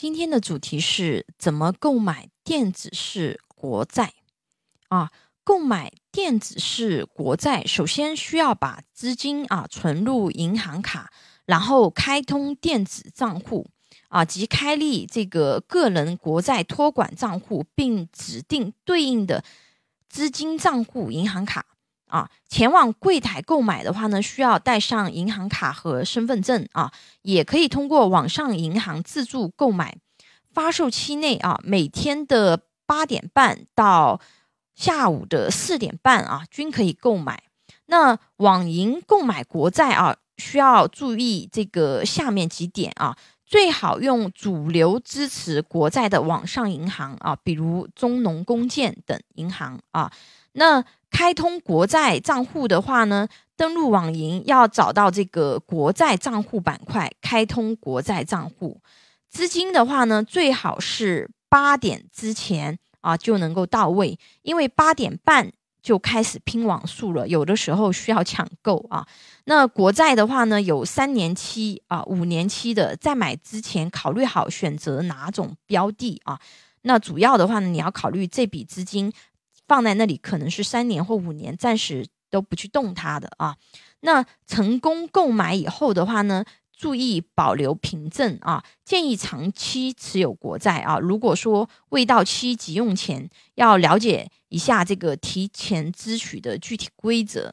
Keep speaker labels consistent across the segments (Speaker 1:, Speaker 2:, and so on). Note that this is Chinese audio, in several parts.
Speaker 1: 今天的主题是怎么购买电子式国债啊？购买电子式国债，首先需要把资金啊存入银行卡，然后开通电子账户啊，及开立这个个人国债托管账户，并指定对应的资金账户银行卡啊。前往柜台购买的话呢，需要带上银行卡和身份证啊，也可以通过网上银行自助购买。发售期内啊，每天的八点半到。下午的四点半啊，均可以购买。那网银购买国债啊，需要注意这个下面几点啊，最好用主流支持国债的网上银行啊，比如中农工建等银行啊。那开通国债账户的话呢，登录网银要找到这个国债账户板块，开通国债账户。资金的话呢，最好是八点之前。啊，就能够到位，因为八点半就开始拼网速了，有的时候需要抢购啊。那国债的话呢，有三年期啊、五年期的，在买之前考虑好选择哪种标的啊。那主要的话呢，你要考虑这笔资金放在那里可能是三年或五年，暂时都不去动它的啊。那成功购买以后的话呢？注意保留凭证啊！建议长期持有国债啊。如果说未到期急用钱，要了解一下这个提前支取的具体规则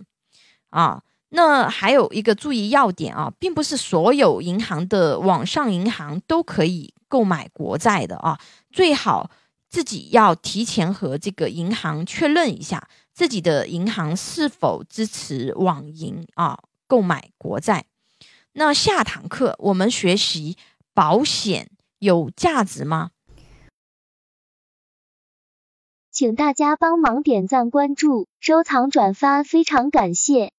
Speaker 1: 啊。那还有一个注意要点啊，并不是所有银行的网上银行都可以购买国债的啊。最好自己要提前和这个银行确认一下，自己的银行是否支持网银啊购买国债。那下堂课我们学习保险有价值吗？
Speaker 2: 请大家帮忙点赞、关注、收藏、转发，非常感谢。